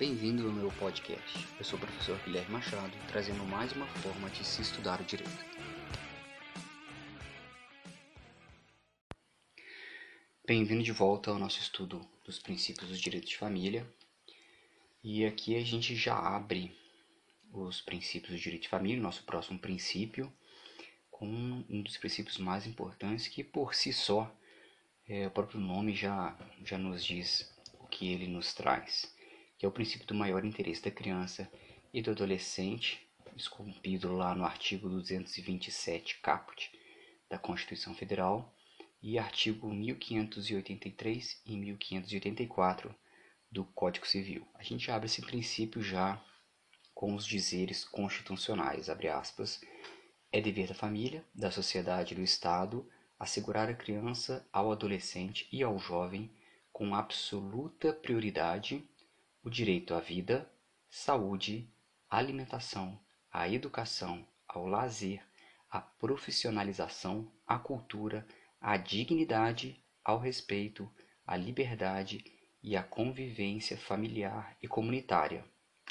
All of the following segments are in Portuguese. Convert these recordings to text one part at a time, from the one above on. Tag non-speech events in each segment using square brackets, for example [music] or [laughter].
Bem-vindo ao meu podcast. Eu sou o professor Guilherme Machado, trazendo mais uma forma de se estudar o direito. Bem-vindo de volta ao nosso estudo dos princípios dos direitos de família. E aqui a gente já abre os princípios do direito de família, nosso próximo princípio, com um dos princípios mais importantes que por si só é, o próprio nome já, já nos diz o que ele nos traz que é o princípio do maior interesse da criança e do adolescente, esculpido lá no artigo 227 caput da Constituição Federal e artigo 1583 e 1584 do Código Civil. A gente abre esse princípio já com os dizeres constitucionais, abre aspas, é dever da família, da sociedade e do Estado assegurar à criança, ao adolescente e ao jovem com absoluta prioridade o direito à vida, saúde, alimentação, à educação, ao lazer, à profissionalização, à cultura, à dignidade, ao respeito, à liberdade e à convivência familiar e comunitária,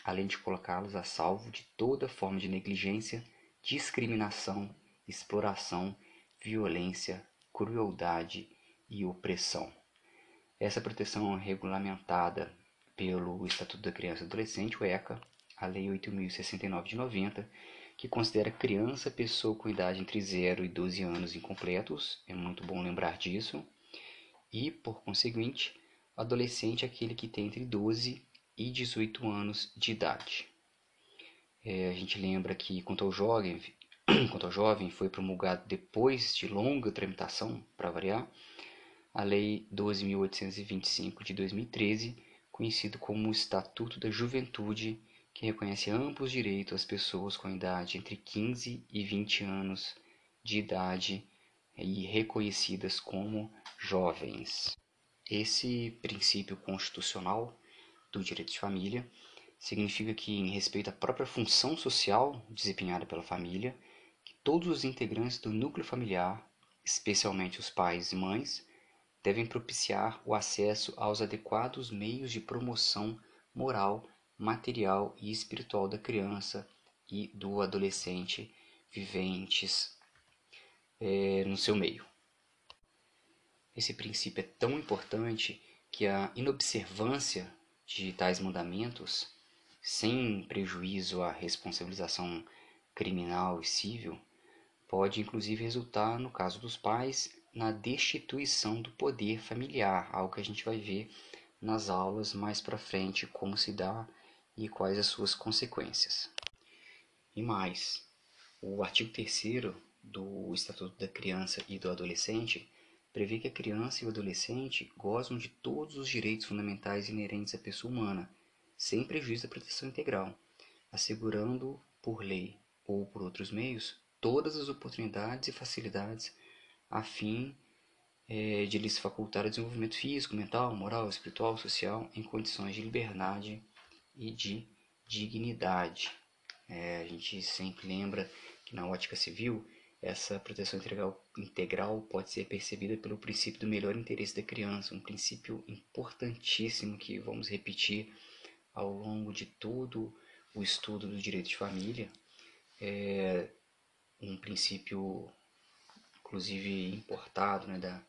além de colocá-los a salvo de toda forma de negligência, discriminação, exploração, violência, crueldade e opressão. Essa proteção é regulamentada pelo Estatuto da Criança e Adolescente, o ECA, a Lei 8.069 de 90, que considera criança pessoa com idade entre 0 e 12 anos incompletos, é muito bom lembrar disso, e, por conseguinte, adolescente é aquele que tem entre 12 e 18 anos de idade. É, a gente lembra que, quanto ao jovem, [coughs] quanto ao jovem foi promulgado depois de longa tramitação, para variar, a Lei 12.825 de 2013, conhecido como o Estatuto da Juventude, que reconhece amplos direitos às pessoas com idade entre 15 e 20 anos de idade e reconhecidas como jovens. Esse princípio constitucional do direito de família significa que, em respeito à própria função social desempenhada pela família, todos os integrantes do núcleo familiar, especialmente os pais e mães, devem propiciar o acesso aos adequados meios de promoção moral, material e espiritual da criança e do adolescente viventes é, no seu meio. Esse princípio é tão importante que a inobservância de tais mandamentos, sem prejuízo à responsabilização criminal e civil, pode inclusive resultar, no caso dos pais, na destituição do poder familiar, algo que a gente vai ver nas aulas mais para frente como se dá e quais as suas consequências. E mais, o artigo 3 do Estatuto da Criança e do Adolescente prevê que a criança e o adolescente gozam de todos os direitos fundamentais inerentes à pessoa humana, sem prejuízo da proteção integral, assegurando por lei ou por outros meios todas as oportunidades e facilidades a fim é, de lhes facultar o desenvolvimento físico, mental, moral, espiritual, social em condições de liberdade e de dignidade. É, a gente sempre lembra que na ótica civil essa proteção integral, integral pode ser percebida pelo princípio do melhor interesse da criança, um princípio importantíssimo que vamos repetir ao longo de todo o estudo do direito de família. É um princípio inclusive importado né, da,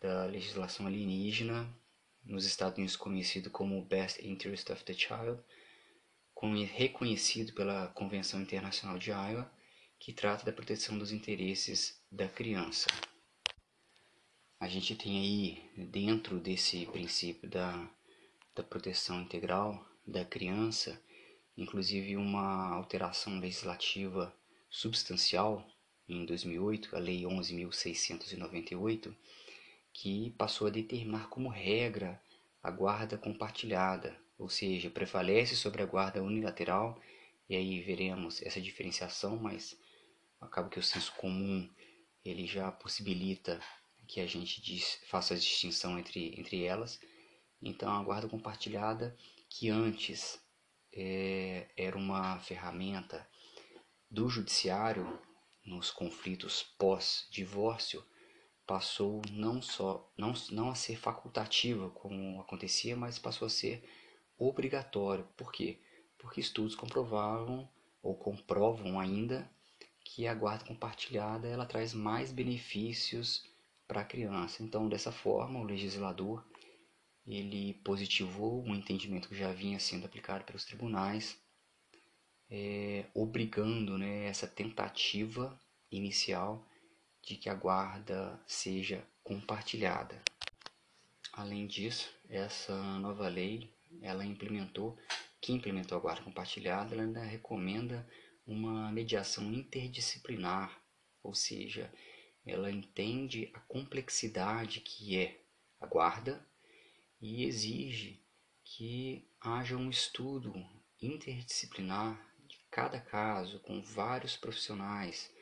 da legislação alienígena, nos Estados Unidos conhecido como Best Interest of the Child, reconhecido pela Convenção Internacional de Iowa, que trata da proteção dos interesses da criança. A gente tem aí, dentro desse princípio da, da proteção integral da criança, inclusive uma alteração legislativa substancial em 2008, a Lei 11.698, que passou a determinar como regra a guarda compartilhada, ou seja, prevalece sobre a guarda unilateral, e aí veremos essa diferenciação, mas acaba que o senso comum ele já possibilita que a gente diz, faça a distinção entre, entre elas. Então, a guarda compartilhada, que antes é, era uma ferramenta do judiciário nos conflitos pós-divórcio passou não só não, não a ser facultativa como acontecia, mas passou a ser obrigatório. Por quê? Porque estudos comprovavam ou comprovam ainda que a guarda compartilhada ela traz mais benefícios para a criança. Então, dessa forma, o legislador ele positivou um entendimento que já vinha sendo aplicado pelos tribunais, é, obrigando né, essa tentativa inicial de que a guarda seja compartilhada. Além disso, essa nova lei, ela implementou, que implementou a guarda compartilhada, ela ainda recomenda uma mediação interdisciplinar, ou seja, ela entende a complexidade que é a guarda e exige que haja um estudo interdisciplinar cada caso com vários profissionais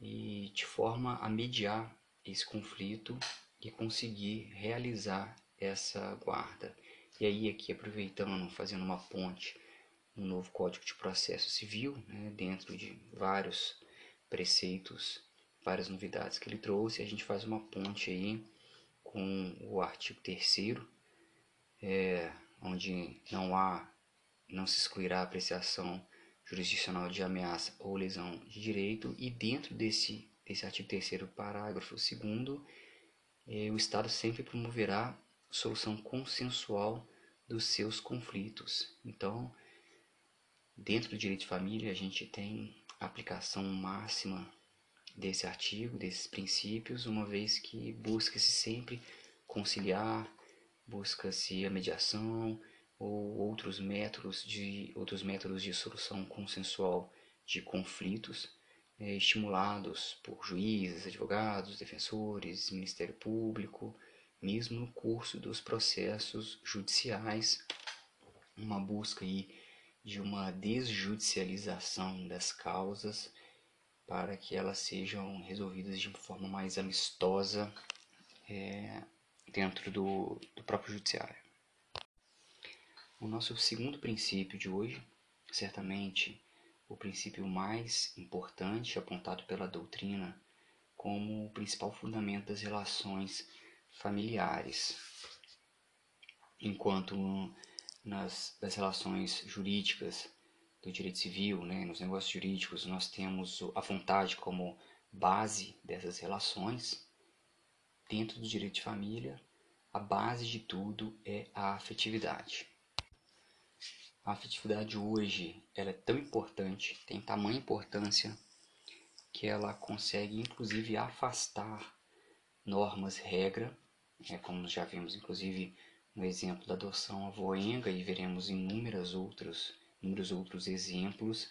e de forma a mediar esse conflito e conseguir realizar essa guarda. E aí aqui aproveitando, fazendo uma ponte no novo Código de Processo Civil, né, dentro de vários preceitos, várias novidades que ele trouxe, a gente faz uma ponte aí com o artigo 3 é, onde não há, não se excluirá a apreciação jurisdicional de ameaça ou lesão de direito, e dentro desse, desse artigo 3 parágrafo 2 é, o Estado sempre promoverá solução consensual dos seus conflitos. Então, dentro do direito de família, a gente tem a aplicação máxima desse artigo, desses princípios, uma vez que busca-se sempre conciliar, busca-se a mediação, ou outros métodos de outros métodos de solução consensual de conflitos é, estimulados por juízes, advogados, defensores, Ministério Público, mesmo no curso dos processos judiciais, uma busca aí de uma desjudicialização das causas para que elas sejam resolvidas de forma mais amistosa é, dentro do, do próprio judiciário. O nosso segundo princípio de hoje, certamente o princípio mais importante apontado pela doutrina como o principal fundamento das relações familiares. Enquanto nas das relações jurídicas do direito civil, né, nos negócios jurídicos, nós temos a vontade como base dessas relações, dentro do direito de família, a base de tudo é a afetividade. A afetividade hoje ela é tão importante, tem tamanha importância, que ela consegue inclusive afastar normas regra, é, como já vimos inclusive no exemplo da adoção avoenga e veremos inúmeras outras, inúmeros outros exemplos,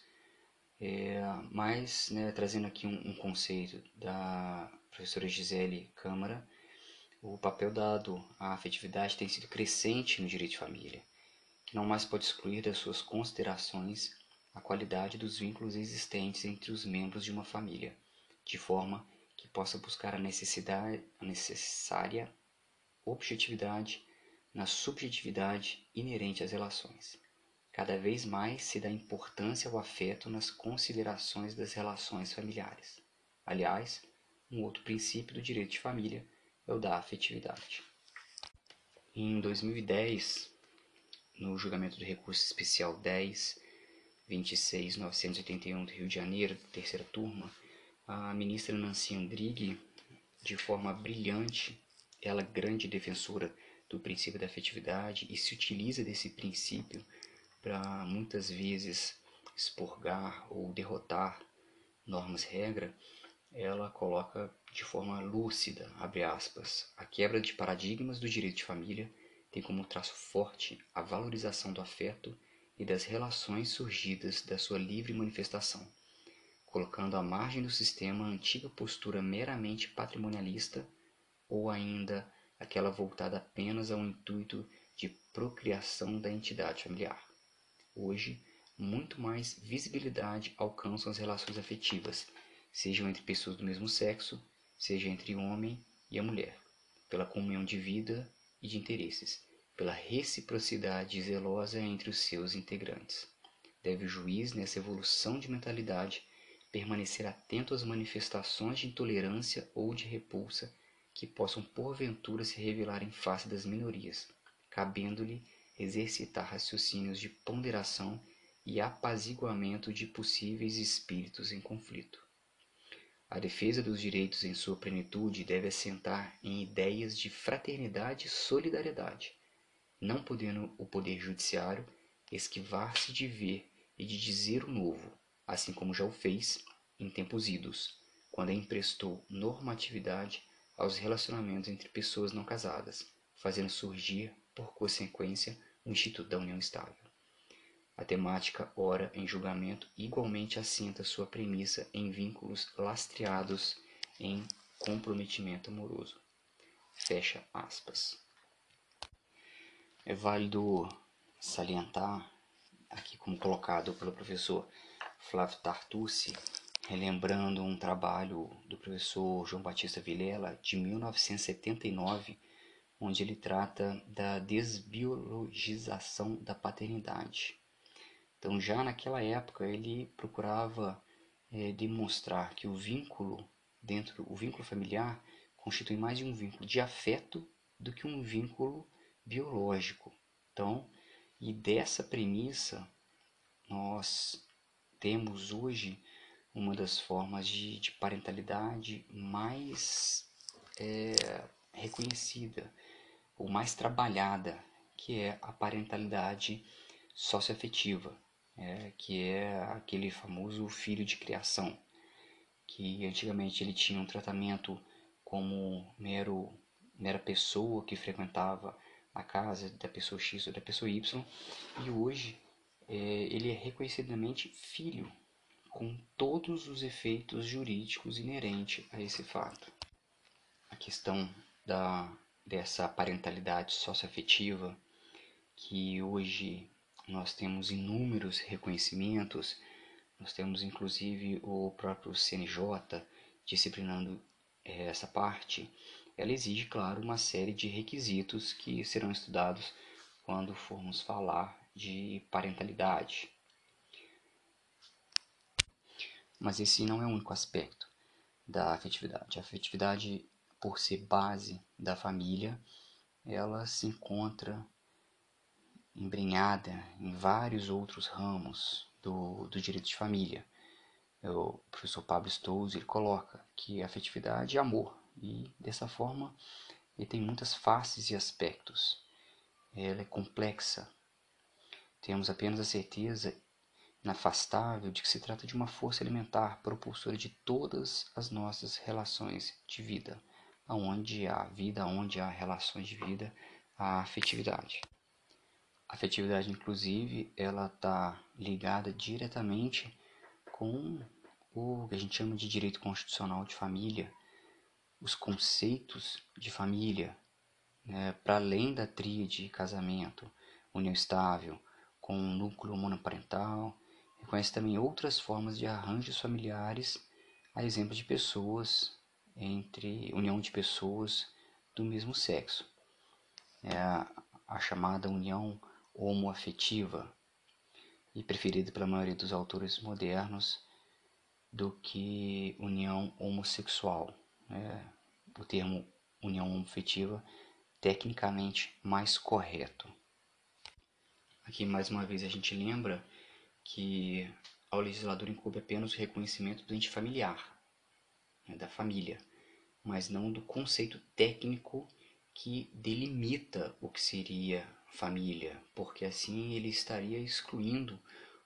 é, mas né, trazendo aqui um, um conceito da professora Gisele Câmara, o papel dado à afetividade tem sido crescente no direito de família que não mais pode excluir das suas considerações a qualidade dos vínculos existentes entre os membros de uma família, de forma que possa buscar a, necessidade, a necessária objetividade na subjetividade inerente às relações. Cada vez mais se dá importância ao afeto nas considerações das relações familiares. Aliás, um outro princípio do direito de família é o da afetividade. Em 2010, no julgamento do recurso especial 10 26 981 do Rio de Janeiro, terceira turma, a ministra Nancy Andrighi, de forma brilhante, ela grande defensora do princípio da afetividade e se utiliza desse princípio para muitas vezes expurgar ou derrotar normas regra, ela coloca de forma lúcida, abre aspas, a quebra de paradigmas do direito de família tem como traço forte a valorização do afeto e das relações surgidas da sua livre manifestação, colocando à margem do sistema a antiga postura meramente patrimonialista ou ainda aquela voltada apenas ao intuito de procriação da entidade familiar. Hoje, muito mais visibilidade alcançam as relações afetivas, sejam entre pessoas do mesmo sexo, seja entre o homem e a mulher, pela comunhão de vida e de interesses, pela reciprocidade zelosa entre os seus integrantes. Deve o juiz, nessa evolução de mentalidade, permanecer atento às manifestações de intolerância ou de repulsa que possam porventura se revelar em face das minorias, cabendo-lhe exercitar raciocínios de ponderação e apaziguamento de possíveis espíritos em conflito. A defesa dos direitos em sua plenitude deve assentar em ideias de fraternidade e solidariedade, não podendo o poder judiciário esquivar-se de ver e de dizer o novo, assim como já o fez em tempos idos, quando emprestou normatividade aos relacionamentos entre pessoas não casadas, fazendo surgir, por consequência, o Instituto da União Estável. A temática, ora em julgamento, igualmente assenta sua premissa em vínculos lastreados em comprometimento amoroso. Fecha aspas. É válido salientar, aqui como colocado pelo professor Flávio Tartucci, relembrando um trabalho do professor João Batista Vilela de 1979, onde ele trata da desbiologização da paternidade. Então, já naquela época, ele procurava é, demonstrar que o vínculo dentro, o vínculo familiar constitui mais de um vínculo de afeto do que um vínculo biológico. Então, e dessa premissa, nós temos hoje uma das formas de, de parentalidade mais é, reconhecida, ou mais trabalhada, que é a parentalidade socioafetiva, é, que é aquele famoso filho de criação, que antigamente ele tinha um tratamento como mero, mera pessoa que frequentava a casa da pessoa X ou da pessoa Y, e hoje é, ele é reconhecidamente filho com todos os efeitos jurídicos inerentes a esse fato. A questão da, dessa parentalidade socioafetiva, que hoje nós temos inúmeros reconhecimentos, nós temos inclusive o próprio CNJ disciplinando eh, essa parte, ela exige, claro, uma série de requisitos que serão estudados quando formos falar de parentalidade. Mas esse não é o único aspecto da afetividade. A afetividade, por ser base da família, ela se encontra embrenhada em vários outros ramos do, do direito de família. O professor Pablo Stolz ele coloca que a afetividade é amor e dessa forma ele tem muitas faces e aspectos. Ela é complexa. Temos apenas a certeza inafastável de que se trata de uma força elementar propulsora de todas as nossas relações de vida. Aonde há vida, aonde há relações de vida, há afetividade. A afetividade, inclusive, ela está ligada diretamente com o que a gente chama de direito constitucional de família, os conceitos de família, né, para além da tríade casamento, união estável, com um núcleo monoparental, Reconhece também outras formas de arranjos familiares, a exemplo de pessoas entre união de pessoas do mesmo sexo. É a, chamada união homoafetiva e preferida pela maioria dos autores modernos do que união homossexual. É, o termo união homoafetiva tecnicamente mais correto. Aqui mais uma vez a gente lembra que ao legislador incube apenas o reconhecimento do ente familiar, né, da família, mas não do conceito técnico que delimita o que seria família, porque assim ele estaria excluindo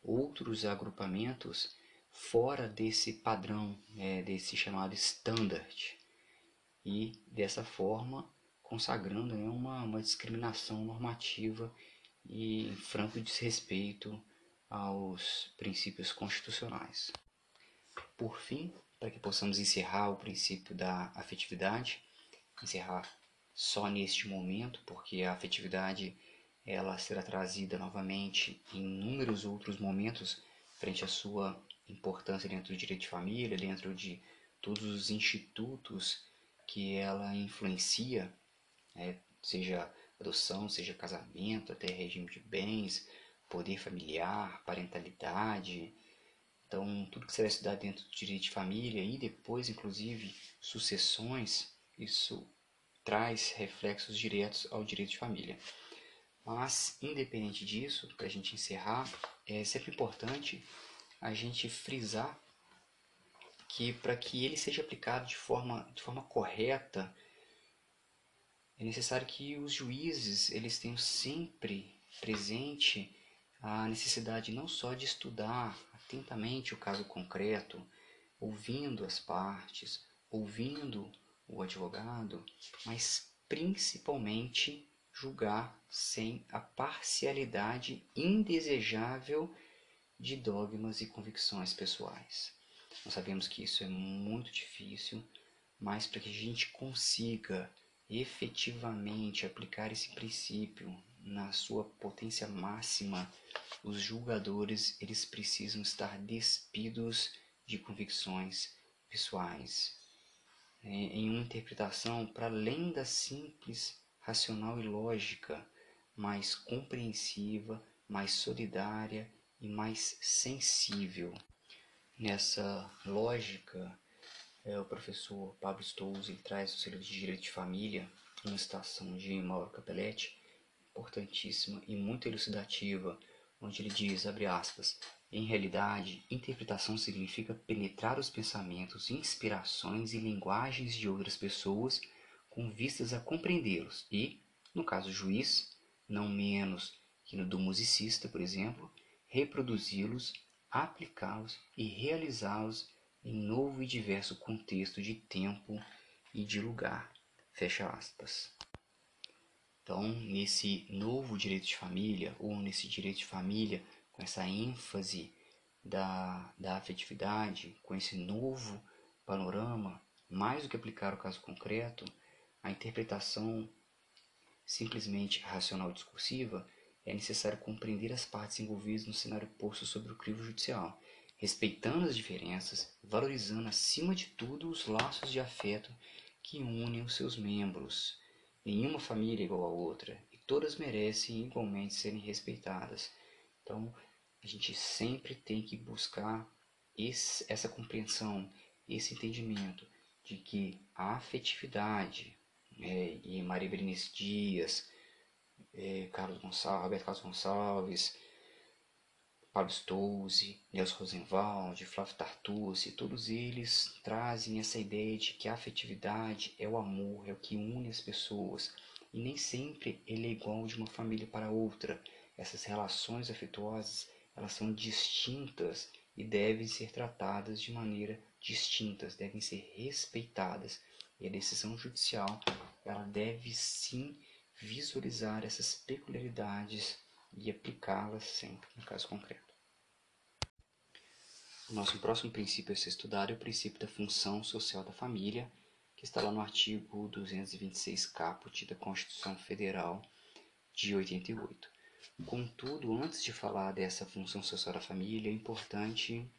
outros agrupamentos fora desse padrão, né, desse chamado standard, e dessa forma consagrando né, uma, uma discriminação normativa e franco desrespeito aos princípios constitucionais. Por fim, para que possamos encerrar o princípio da afetividade, encerrar só neste momento, porque a afetividade ela será trazida novamente em inúmeros outros momentos frente à sua importância dentro do direito de família, dentro de todos os institutos que ela influencia, né? seja adoção, seja casamento, até regime de bens, poder familiar, parentalidade. Então, tudo que será estudado dentro do direito de família e depois, inclusive, sucessões, isso traz reflexos diretos ao direito de família. Mas, independente disso, para a gente encerrar, é sempre importante a gente frisar que para que ele seja aplicado de forma, de forma correta, é necessário que os juízes eles tenham sempre presente a necessidade não só de estudar atentamente o caso concreto, ouvindo as partes, ouvindo o advogado, mas principalmente julgar sem a parcialidade indesejável de dogmas e convicções pessoais. Nós sabemos que isso é muito difícil, mas para que a gente consiga efetivamente aplicar esse princípio na sua potência máxima, os julgadores eles precisam estar despidos de convicções pessoais, é, em uma interpretação para além da simples racional e lógica, mais compreensiva, mais solidária e mais sensível. Nessa lógica, é, o professor Pablo Stolz traz o selo de direito de família, uma citação de Mauro Capelletti, importantíssima e muito elucidativa, onde ele diz, abre aspas, em realidade, interpretação significa penetrar os pensamentos, inspirações e linguagens de outras pessoas com vistas a compreendê-los e, no caso juiz, não menos que no do musicista, por exemplo, reproduzi-los, aplicá-los e realizá-los em novo e diverso contexto de tempo e de lugar. Fecha aspas. Então, nesse novo direito de família, ou nesse direito de família com essa ênfase da, da afetividade, com esse novo panorama, mais do que aplicar o caso concreto, a interpretação simplesmente racional discursiva, é necessário compreender as partes envolvidas no cenário posto sobre o crivo judicial, respeitando as diferenças, valorizando acima de tudo os laços de afeto que unem os seus membros. Nenhuma família é igual a outra e todas merecem igualmente serem respeitadas. Então, a gente sempre tem que buscar esse, essa compreensão, esse entendimento de que a afetividade, é, e Maria Berenice Dias, é, Carlos Gonçalves, Roberto Carlos Gonçalves, Pablo Stouze, Nelson Rosenwald, Flávio Tartucci, todos eles trazem essa ideia de que a afetividade é o amor, é o que une as pessoas. E nem sempre ele é igual de uma família para outra. Essas relações afetuosas, elas são distintas e devem ser tratadas de maneira distintas, devem ser respeitadas. E a decisão judicial, ela deve sim visualizar essas peculiaridades e aplicá-las sempre no caso concreto. O nosso próximo princípio a ser estudado é o princípio da função social da família, que está lá no artigo 226 caput da Constituição Federal de 88. Contudo, antes de falar dessa função social da família, é importante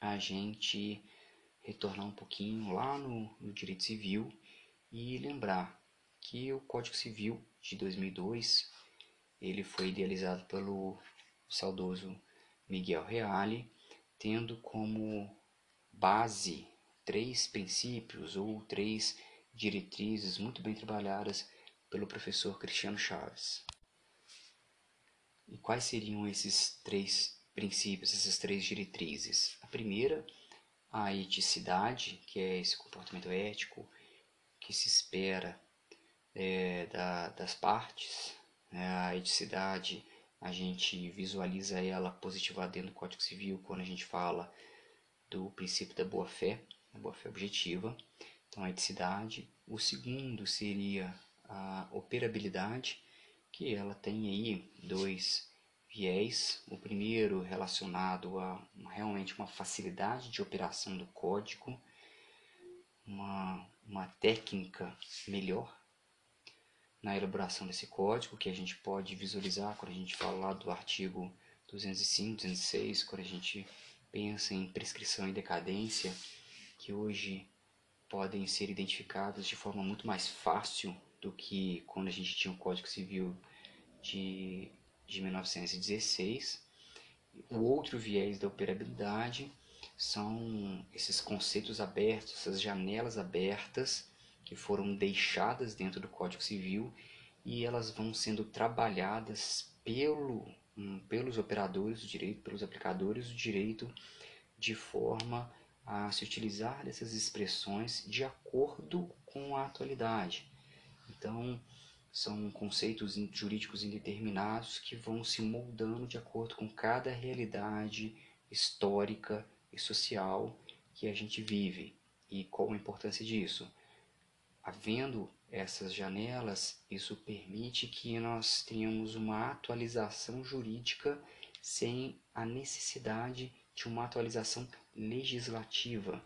a gente retornar um pouquinho lá no, no direito civil e lembrar que o Código Civil de 2002 ele foi idealizado pelo saudoso Miguel Reale, tendo como base três princípios ou três diretrizes muito bem trabalhadas pelo professor Cristiano Chaves. E quais seriam esses três princípios, essas três diretrizes? A primeira a eticidade, que é esse comportamento ético que se espera é, da, das partes. Né? A eticidade, a gente visualiza ela positivada dentro do Código Civil quando a gente fala do princípio da boa-fé, a boa-fé objetiva. Então, a eticidade. O segundo seria a operabilidade, que ela tem aí dois viés. O primeiro relacionado a realmente uma facilidade de operação do código, uma, uma técnica melhor na elaboração desse código, que a gente pode visualizar quando a gente fala do artigo 205, 206, quando a gente pensa em prescrição e decadência, que hoje podem ser identificados de forma muito mais fácil do que quando a gente tinha o Código Civil de de 1916. O outro viés da operabilidade são esses conceitos abertos, essas janelas abertas que foram deixadas dentro do Código Civil e elas vão sendo trabalhadas pelo, um, pelos operadores do direito, pelos aplicadores do direito, de forma a se utilizar dessas expressões de acordo com a atualidade. Então, são conceitos jurídicos indeterminados que vão se moldando de acordo com cada realidade histórica e social que a gente vive. E qual a importância disso? Havendo essas janelas, isso permite que nós tenhamos uma atualização jurídica sem a necessidade de uma atualização legislativa.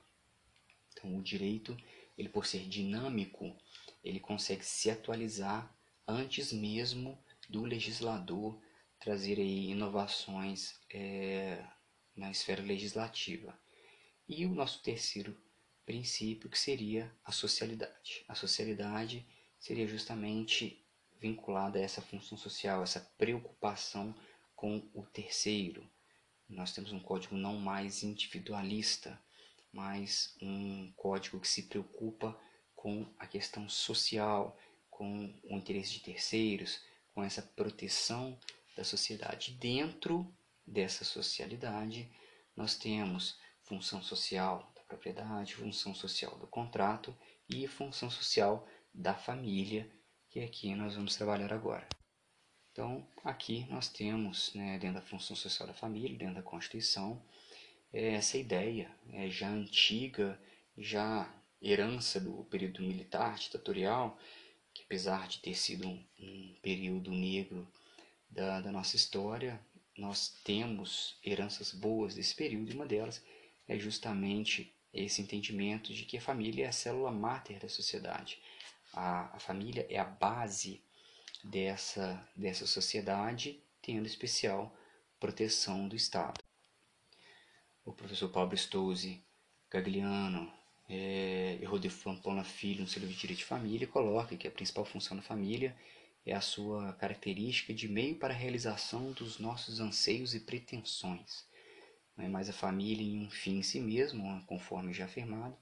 Então, o direito, ele por ser dinâmico, ele consegue se atualizar antes mesmo do legislador trazer aí inovações é, na esfera legislativa. E o nosso terceiro princípio que seria a socialidade. A socialidade seria justamente vinculada a essa função social, essa preocupação com o terceiro, nós temos um código não mais individualista, mas um código que se preocupa com a questão social, com o interesse de terceiros, com essa proteção da sociedade. Dentro dessa socialidade, nós temos função social propriedade, função social do contrato e função social da família, que aqui nós vamos trabalhar agora. Então, aqui nós temos, né, dentro da função social da família, dentro da Constituição, é, essa ideia é, já antiga, já herança do período militar ditatorial, que apesar de ter sido um, um período negro da, da, nossa história, nós temos heranças boas desse período, e uma delas é justamente esse entendimento de que a família é a célula máter da sociedade. A, a família é a base dessa, dessa sociedade, tendo especial proteção do Estado. O professor Pablo Stouzi Gagliano é, e Rodrigo Pampona Filho, no seu livro de Direito de Família, coloca que a principal função da família é a sua característica de meio para a realização dos nossos anseios e pretensões. Não é mais a família em um fim em si mesmo, conforme já afirmado,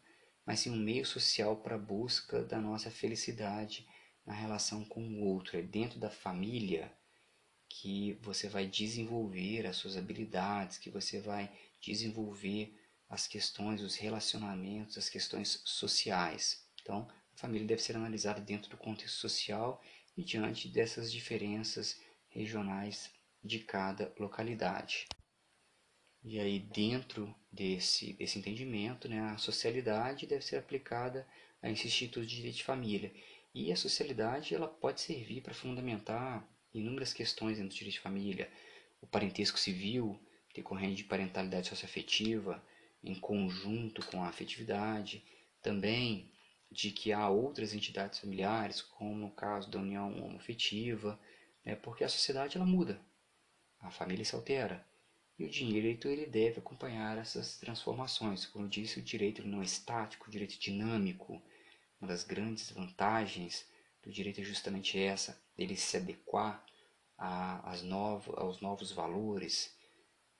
mas sim um meio social para a busca da nossa felicidade na relação com o outro, é dentro da família que você vai desenvolver as suas habilidades, que você vai desenvolver as questões, os relacionamentos, as questões sociais. Então, a família deve ser analisada dentro do contexto social e diante dessas diferenças regionais de cada localidade. E aí, dentro desse, desse entendimento, né, a socialidade deve ser aplicada a esse instituto de direito de família. E a socialidade ela pode servir para fundamentar inúmeras questões dentro do direito de família, o parentesco civil, decorrente de parentalidade socioafetiva, em conjunto com a afetividade, também de que há outras entidades familiares, como no caso da união homoafetiva, né, porque a sociedade ela muda, a família se altera, e o direito ele deve acompanhar essas transformações. Como eu disse, o direito não é estático, o direito é dinâmico, uma das grandes vantagens do direito é justamente essa, ele se adequar a, as novo, aos novos valores,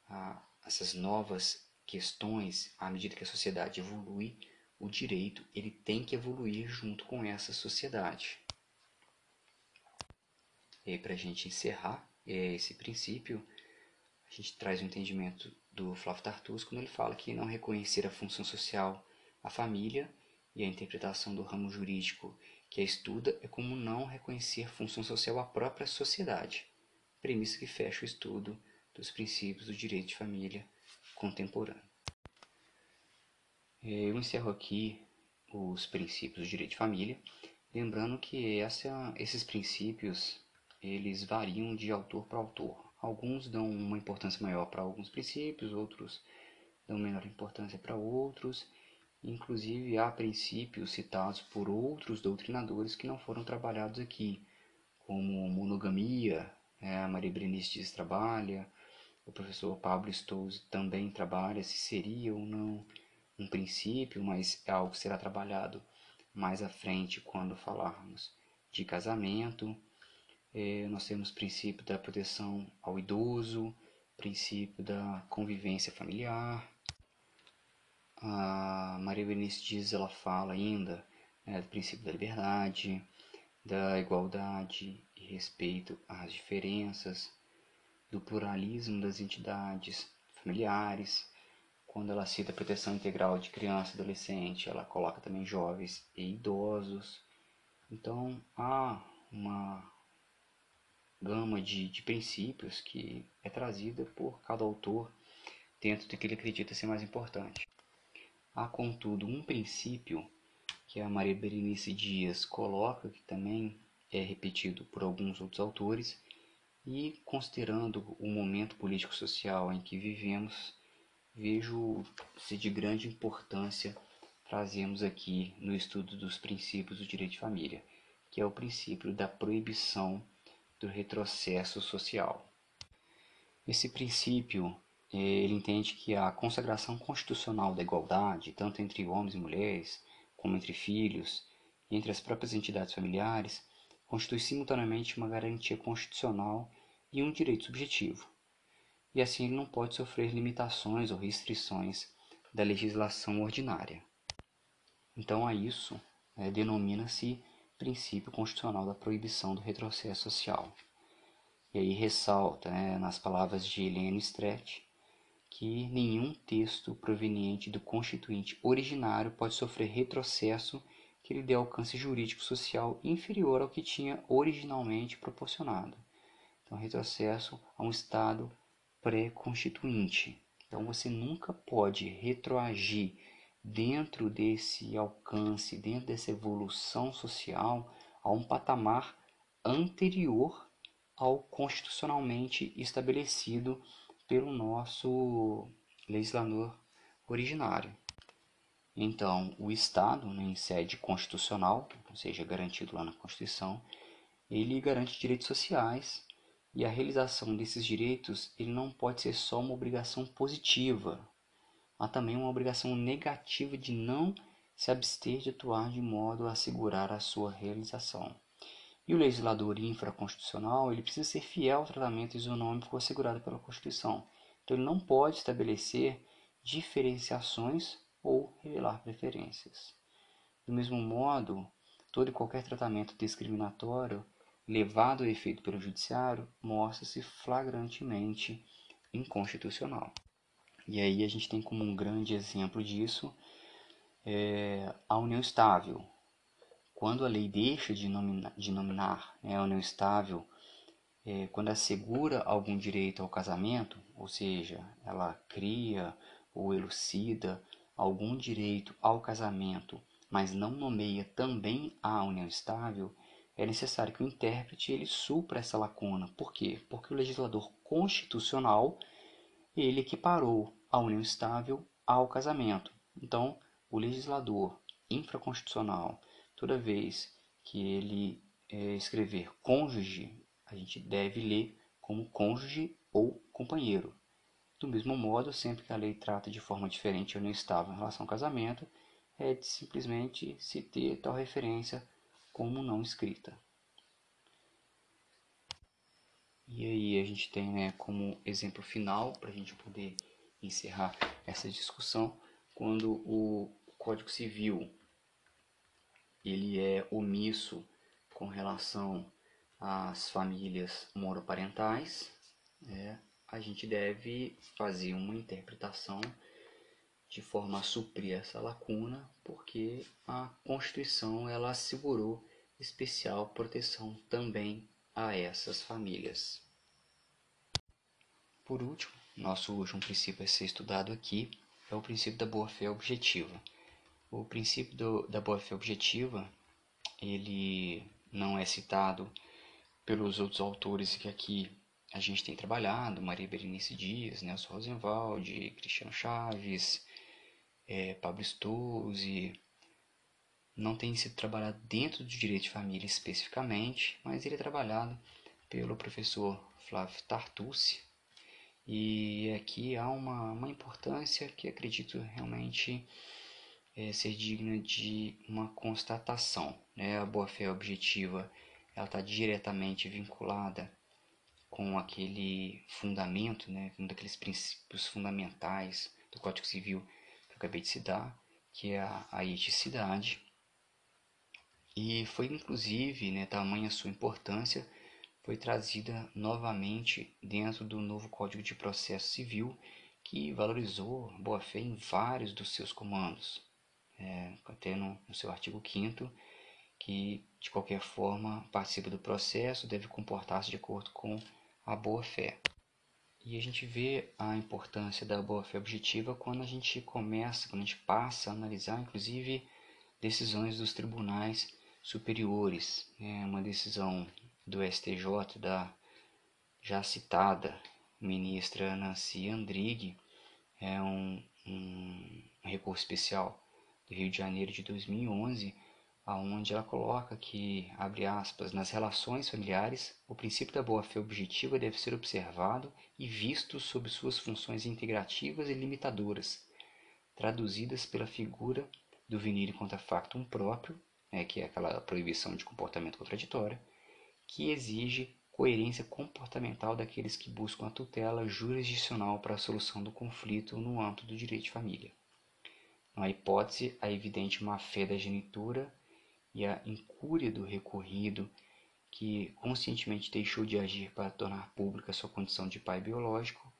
a essas novas questões, à medida que a sociedade evolui, o direito ele tem que evoluir junto com essa sociedade. E para a gente encerrar é, esse princípio, a gente traz o entendimento do Flávio Tartus quando ele fala que não reconhecer a função social à família e a interpretação do ramo jurídico que a estuda é como não reconhecer função social à própria sociedade, premissa que fecha o estudo dos princípios do direito de família contemporâneo. É, eu encerro aqui os princípios do direito de família, lembrando que essa, esses princípios eles variam de autor para autor. Alguns dão uma importância maior para alguns princípios, outros dão menor importância para outros, Inclusive, há princípios citados por outros doutrinadores que não foram trabalhados aqui, como monogamia, né, a Maria Berenice Dias trabalha, o professor Pablo Stouze também trabalha se seria ou não um princípio, mas é algo que será trabalhado mais à frente quando falarmos de casamento. É, nós temos o princípio da proteção ao idoso, princípio da convivência familiar, a Maria Berenice diz, ela fala ainda né, do princípio da liberdade, da igualdade respeito às diferenças, do pluralismo das entidades familiares. Quando ela cita a proteção integral de criança e adolescente, ela coloca também jovens e idosos. Então há uma gama de, de princípios que é trazida por cada autor dentro do que ele acredita ser mais importante. Há, contudo, um princípio que a Maria Berenice Dias coloca, que também é repetido por alguns outros autores, e considerando o momento político-social em que vivemos, vejo ser de grande importância trazemos aqui no estudo dos princípios do direito de família, que é o princípio da proibição do retrocesso social. Esse princípio eh, ele entende que a consagração constitucional da igualdade, tanto entre homens e mulheres, como entre filhos e entre as próprias entidades familiares, constitui simultaneamente uma garantia constitucional e um direito subjetivo. E assim ele não pode sofrer limitações ou restrições da legislação ordinária. Então, a isso é, denomina-se princípio constitucional da proibição do retrocesso social. E aí ressalta, né, nas palavras de Helene Stretch, que nenhum texto proveniente do constituinte originário pode sofrer retrocesso que lhe dê alcance jurídico social inferior ao que tinha originalmente proporcionado. Então, retrocesso a um estado pré-constituinte. Então, você nunca pode retroagir dentro desse alcance, dentro dessa evolução social, a um patamar anterior ao constitucionalmente estabelecido pelo nosso legislador originário. Então, o Estado, né, em sede constitucional, ou seja, garantido lá na Constituição, ele garante direitos sociais e a realização desses direitos ele não pode ser só uma obrigação positiva, há também uma obrigação negativa de não se abster de atuar de modo a assegurar a sua realização. E o legislador infraconstitucional ele precisa ser fiel ao tratamento isonômico assegurado pela Constituição. Então ele não pode estabelecer diferenciações ou revelar preferências. Do mesmo modo, todo e qualquer tratamento discriminatório levado a efeito pelo judiciário mostra-se flagrantemente inconstitucional. E aí a gente tem como um grande exemplo disso é, a união estável. Quando a lei deixa de, nominar, de nominar né, a união estável, é, quando assegura algum direito ao casamento, ou seja, ela cria ou elucida algum direito ao casamento, mas não nomeia também a união estável, é necessário que o intérprete ele supra essa lacuna. Por quê? Porque o legislador constitucional ele equiparou a união estável ao casamento. Então, o legislador infraconstitucional, toda vez que ele é, escrever cônjuge, a gente deve ler como cônjuge ou companheiro. Do mesmo modo, sempre que a lei trata de forma diferente a união estável em relação ao casamento, é de simplesmente se ter tal referência como não escrita. E aí a gente tem né, como exemplo final para a gente poder encerrar essa discussão quando o Código Civil ele é omisso com relação às famílias monoparentais, né, a gente deve fazer uma interpretação de forma a suprir essa lacuna, porque a Constituição ela assegurou especial proteção também a essas famílias. Por último, nosso último princípio a ser estudado aqui é o princípio da boa-fé objetiva. O princípio do, da boa-fé objetiva, ele não é citado pelos outros autores que aqui a gente tem trabalhado, Maria Berenice Dias, Nelson Rosenwald, Cristiano Chaves, é, Pablo Stouze, não tem sido trabalhado dentro do direito de família especificamente, mas ele é trabalhado pelo professor Flávio Tartucci, e aqui há uma, uma importância que acredito realmente é, ser digna de uma constatação. Né? A boa-fé objetiva está diretamente vinculada com aquele fundamento, né, um daqueles princípios fundamentais do Código Civil que eu acabei de citar, que é a, a eticidade. E foi inclusive, né, tamanha sua importância, foi trazida novamente dentro do novo Código de Processo Civil, que valorizou boa-fé em vários dos seus comandos, é, até no, no seu artigo 5 que de qualquer forma participa do processo, deve comportar-se de acordo com a boa-fé. E a gente vê a importância da boa-fé objetiva quando a gente começa, quando a gente passa a analisar, inclusive, decisões dos tribunais superiores. É uma decisão do STJ da já citada ministra Nancy Andrighi, é um, um recurso especial do Rio de Janeiro de 2011, aonde ela coloca que, abre aspas, nas relações familiares, o princípio da boa-fé objetiva deve ser observado e visto sob suas funções integrativas e limitadoras, traduzidas pela figura do venire contra factum próprio, né, que é aquela proibição de comportamento contraditório, que exige coerência comportamental daqueles que buscam a tutela jurisdicional para a solução do conflito no âmbito do direito de família. Na hipótese, a evidente má-fé da genitura e a incúria do recorrido, que conscientemente deixou de agir para tornar pública sua condição de pai biológico,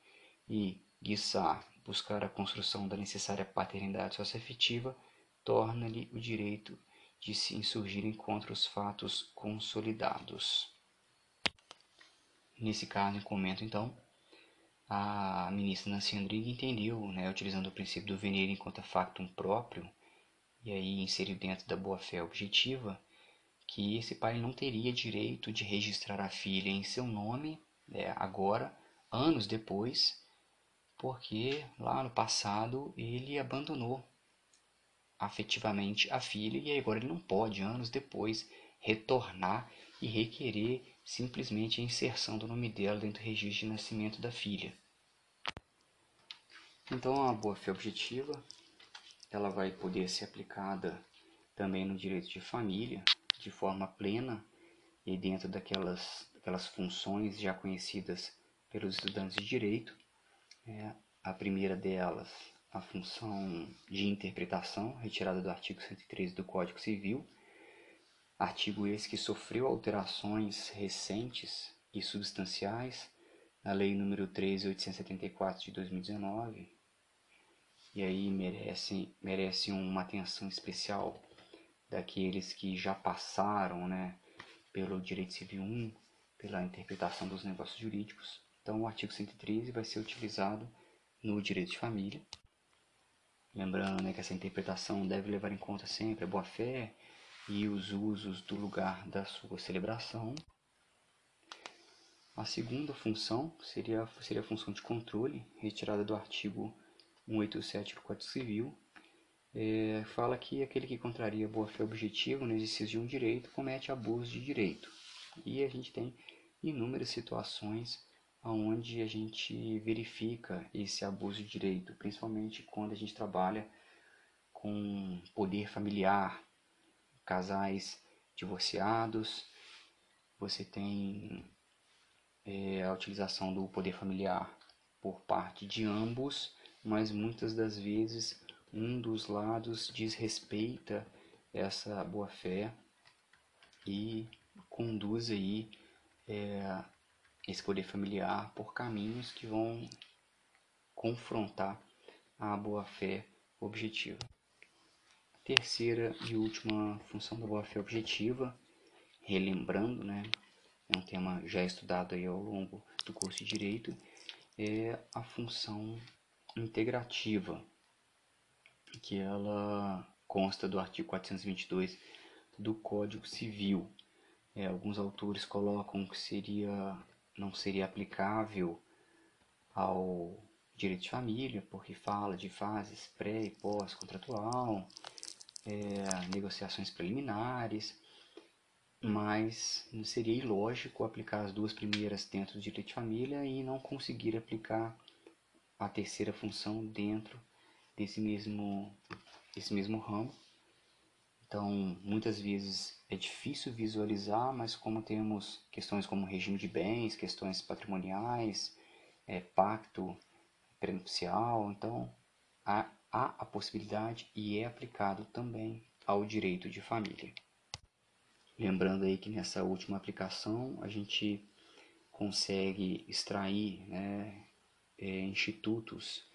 e, guiçar, buscar a construção da necessária paternidade socioafetiva, torna-lhe o direito de se insurgirem contra os fatos consolidados. Nesse caso, em comento, então, a ministra Nancy Andrighi entendeu, né, utilizando o princípio do venire enquanto factum próprio, e aí inseriu dentro da boa-fé objetiva, que esse pai não teria direito de registrar a filha em seu nome né, agora, anos depois, porque lá no passado ele abandonou afetivamente a filha e agora ele não pode, anos depois, retornar e requerer simplesmente a inserção do nome dela dentro do registro de nascimento da filha. Então, a boa-fé objetiva ela vai poder ser aplicada também no direito de família de forma plena e dentro daquelas, daquelas funções já conhecidas pelos estudantes de direito. É, a primeira delas, a função de interpretação, retirada do artigo 113 do Código Civil, artigo esse que sofreu alterações recentes e substanciais na Lei nº 13.874 de 2019, e aí merece, merece uma atenção especial daqueles que já passaram né, pelo direito civil 1, pela interpretação dos negócios jurídicos. Então, o artigo 113 vai ser utilizado no direito de família. Lembrando né, que essa interpretação deve levar em conta sempre a boa-fé e os usos do lugar da sua celebração. A segunda função seria, seria a função de controle, retirada do artigo 187 do Código Civil, é, fala que aquele que contraria boa-fé objetiva no exercício de um direito comete abuso de direito. E a gente tem inúmeras situações onde a gente verifica esse abuso de direito, principalmente quando a gente trabalha com poder familiar, casais divorciados, você tem é, a utilização do poder familiar por parte de ambos mas muitas das vezes um dos lados desrespeita essa boa fé e conduz aí é, poder familiar por caminhos que vão confrontar a boa fé objetiva. Terceira e última função da boa fé objetiva, relembrando, né, é um tema já estudado aí ao longo do curso de direito, é a função integrativa, que ela consta do artigo 422 do Código Civil. É, alguns autores colocam que seria não seria aplicável ao direito de família, porque fala de fases pré e pós-contratual, é, negociações preliminares, mas seria ilógico aplicar as duas primeiras dentro do direito de família e não conseguir aplicar a terceira função dentro desse mesmo, desse mesmo ramo. Então, muitas vezes é difícil visualizar, mas como temos questões como regime de bens, questões patrimoniais, é, pacto prenupcial, então há, há a possibilidade e é aplicado também ao direito de família. Lembrando aí que nessa última aplicação a gente consegue extrair né, é, institutos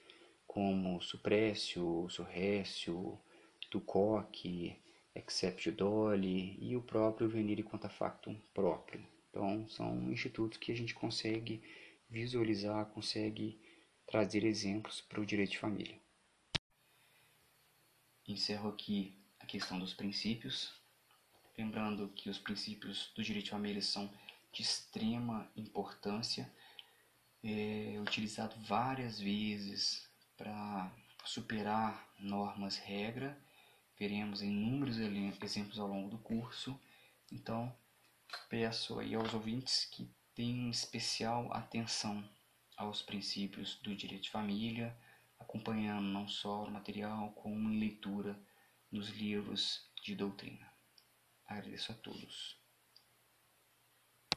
como Supressio, Surrécio, Tucoque, Exceptio Doli e o próprio Venire Contafactum próprio. Então, são institutos que a gente consegue visualizar, consegue trazer exemplos para o direito de família. Encerro aqui a questão dos princípios, lembrando que os princípios do direito de família são de extrema importância, é utilizado várias vezes para superar normas regra. Veremos inúmeros exemplos ao longo do curso. Então, peço aí aos ouvintes que tenham especial atenção aos princípios do direito de família, acompanhando não só o material, como em leitura nos livros de doutrina. Agradeço a todos.